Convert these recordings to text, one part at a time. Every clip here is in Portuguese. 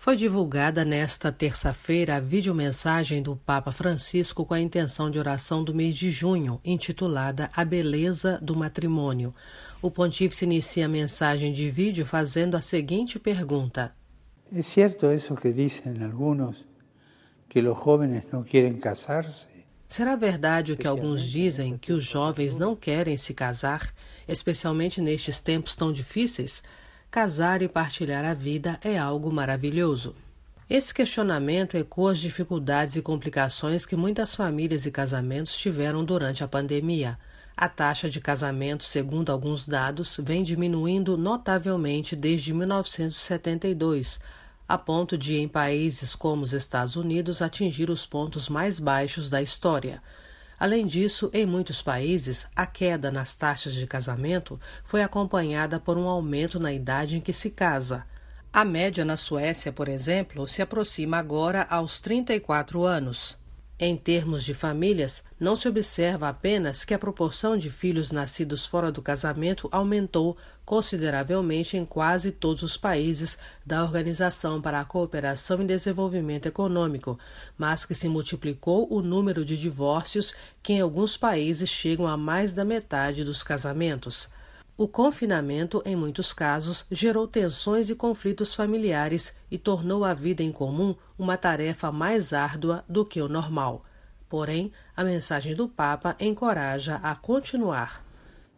Foi divulgada nesta terça-feira a videomensagem do Papa Francisco com a intenção de oração do mês de junho, intitulada A Beleza do Matrimônio. O pontífice inicia a mensagem de vídeo fazendo a seguinte pergunta: É certo isso que dizem alguns que os jovens não querem casar-se? Será verdade o que alguns dizem que os jovens não querem se casar, especialmente nestes tempos tão difíceis? Casar e partilhar a vida é algo maravilhoso. Esse questionamento ecoa as dificuldades e complicações que muitas famílias e casamentos tiveram durante a pandemia. A taxa de casamento, segundo alguns dados, vem diminuindo notavelmente desde 1972, a ponto de, em países como os Estados Unidos, atingir os pontos mais baixos da história. Além disso, em muitos países, a queda nas taxas de casamento foi acompanhada por um aumento na idade em que se casa. A média na Suécia, por exemplo, se aproxima agora aos 34 anos. Em termos de famílias, não se observa apenas que a proporção de filhos nascidos fora do casamento aumentou consideravelmente em quase todos os países da Organização para a Cooperação e Desenvolvimento Econômico, mas que se multiplicou o número de divórcios, que em alguns países chegam a mais da metade dos casamentos. O confinamento, em muitos casos, gerou tensões e conflitos familiares e tornou a vida em comum uma tarefa mais árdua do que o normal. Porém, a mensagem do Papa encoraja a continuar.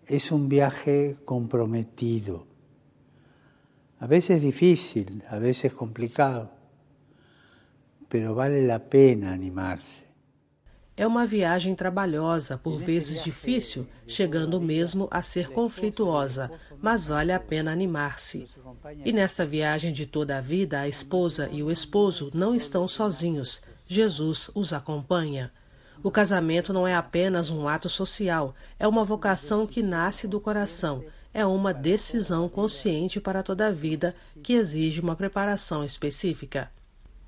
É um viaje comprometido. A vezes difícil, a vezes complicado, mas vale a pena animar-se. É uma viagem trabalhosa, por vezes difícil, chegando mesmo a ser conflituosa, mas vale a pena animar-se. E nesta viagem de toda a vida, a esposa e o esposo não estão sozinhos. Jesus os acompanha. O casamento não é apenas um ato social, é uma vocação que nasce do coração, é uma decisão consciente para toda a vida que exige uma preparação específica.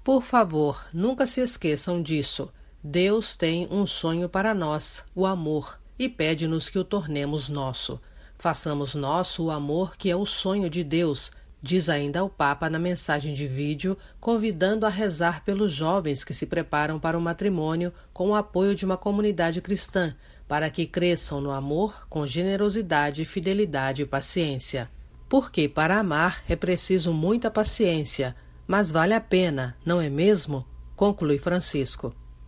Por favor, nunca se esqueçam disso. Deus tem um sonho para nós, o amor, e pede-nos que o tornemos nosso. Façamos nosso o amor que é o sonho de Deus, diz ainda o Papa na mensagem de vídeo, convidando a rezar pelos jovens que se preparam para o matrimônio com o apoio de uma comunidade cristã, para que cresçam no amor com generosidade, fidelidade e paciência. Porque para amar é preciso muita paciência, mas vale a pena, não é mesmo? Conclui Francisco.